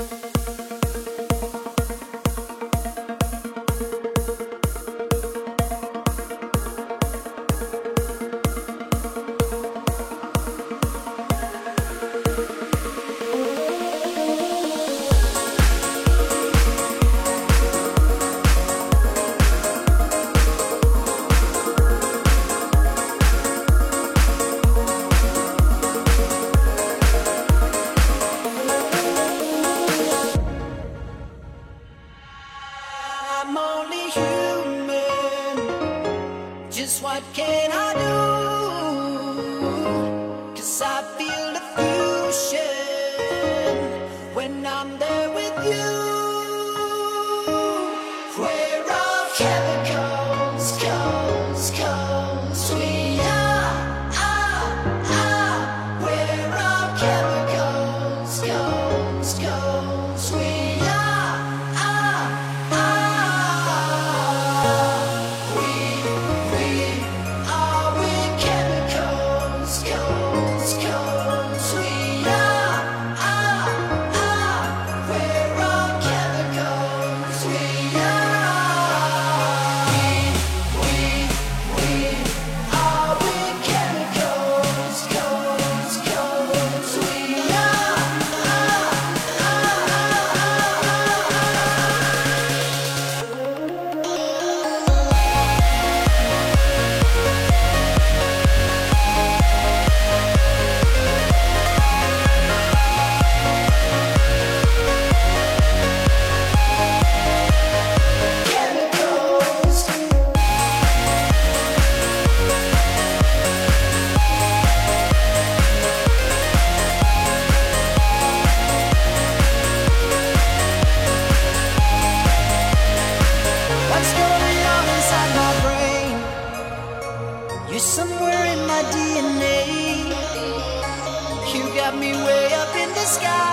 I'm Just what can I do? Cause I feel the fusion when I'm there with you. me way up in the sky.